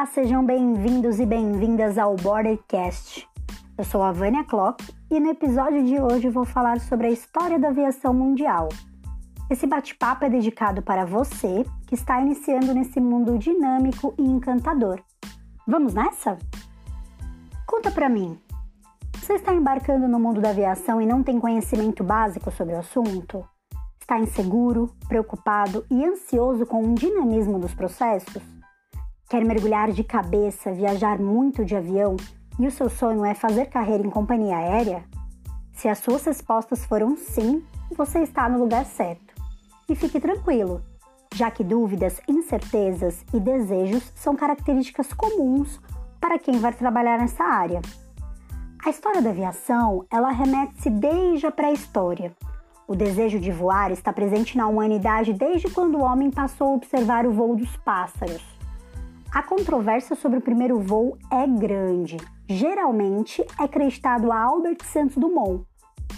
Olá, sejam bem-vindos e bem-vindas ao Bordercast. Eu sou a Vânia Klopp e no episódio de hoje vou falar sobre a história da aviação mundial. Esse bate-papo é dedicado para você que está iniciando nesse mundo dinâmico e encantador. Vamos nessa? Conta pra mim. Você está embarcando no mundo da aviação e não tem conhecimento básico sobre o assunto? Está inseguro, preocupado e ansioso com o dinamismo dos processos? Quer mergulhar de cabeça, viajar muito de avião e o seu sonho é fazer carreira em companhia aérea? Se as suas respostas foram sim, você está no lugar certo. E fique tranquilo, já que dúvidas, incertezas e desejos são características comuns para quem vai trabalhar nessa área. A história da aviação, ela remete-se desde a pré-história. O desejo de voar está presente na humanidade desde quando o homem passou a observar o voo dos pássaros. A controvérsia sobre o primeiro voo é grande. Geralmente é acreditado a Albert Santos Dumont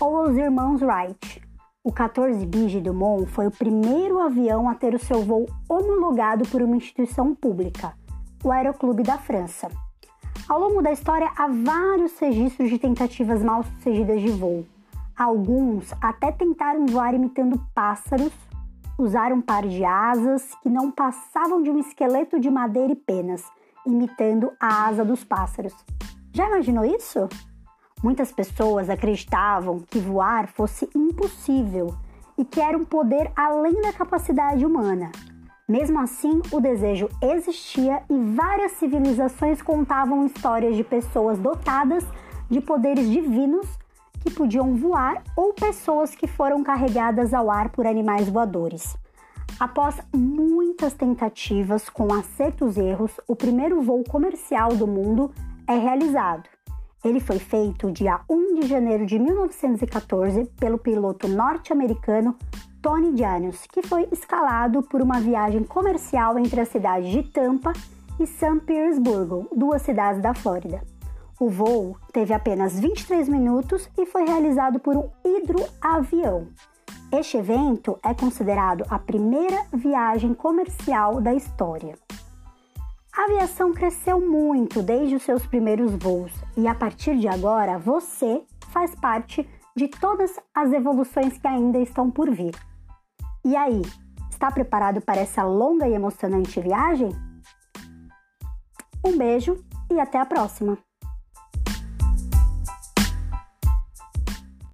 ou aos irmãos Wright. O 14 bis de Dumont foi o primeiro avião a ter o seu voo homologado por uma instituição pública, o Aeroclube da França. Ao longo da história há vários registros de tentativas mal sucedidas de voo. Alguns até tentaram voar imitando pássaros Usaram um par de asas que não passavam de um esqueleto de madeira e penas, imitando a asa dos pássaros. Já imaginou isso? Muitas pessoas acreditavam que voar fosse impossível e que era um poder além da capacidade humana. Mesmo assim, o desejo existia e várias civilizações contavam histórias de pessoas dotadas de poderes divinos podiam voar ou pessoas que foram carregadas ao ar por animais voadores. Após muitas tentativas com acertos e erros, o primeiro voo comercial do mundo é realizado. Ele foi feito dia 1 de janeiro de 1914 pelo piloto norte-americano Tony Janius, que foi escalado por uma viagem comercial entre as cidades de Tampa e São Petersburgo, duas cidades da Flórida. O voo teve apenas 23 minutos e foi realizado por um hidroavião. Este evento é considerado a primeira viagem comercial da história. A aviação cresceu muito desde os seus primeiros voos e a partir de agora você faz parte de todas as evoluções que ainda estão por vir. E aí, está preparado para essa longa e emocionante viagem? Um beijo e até a próxima!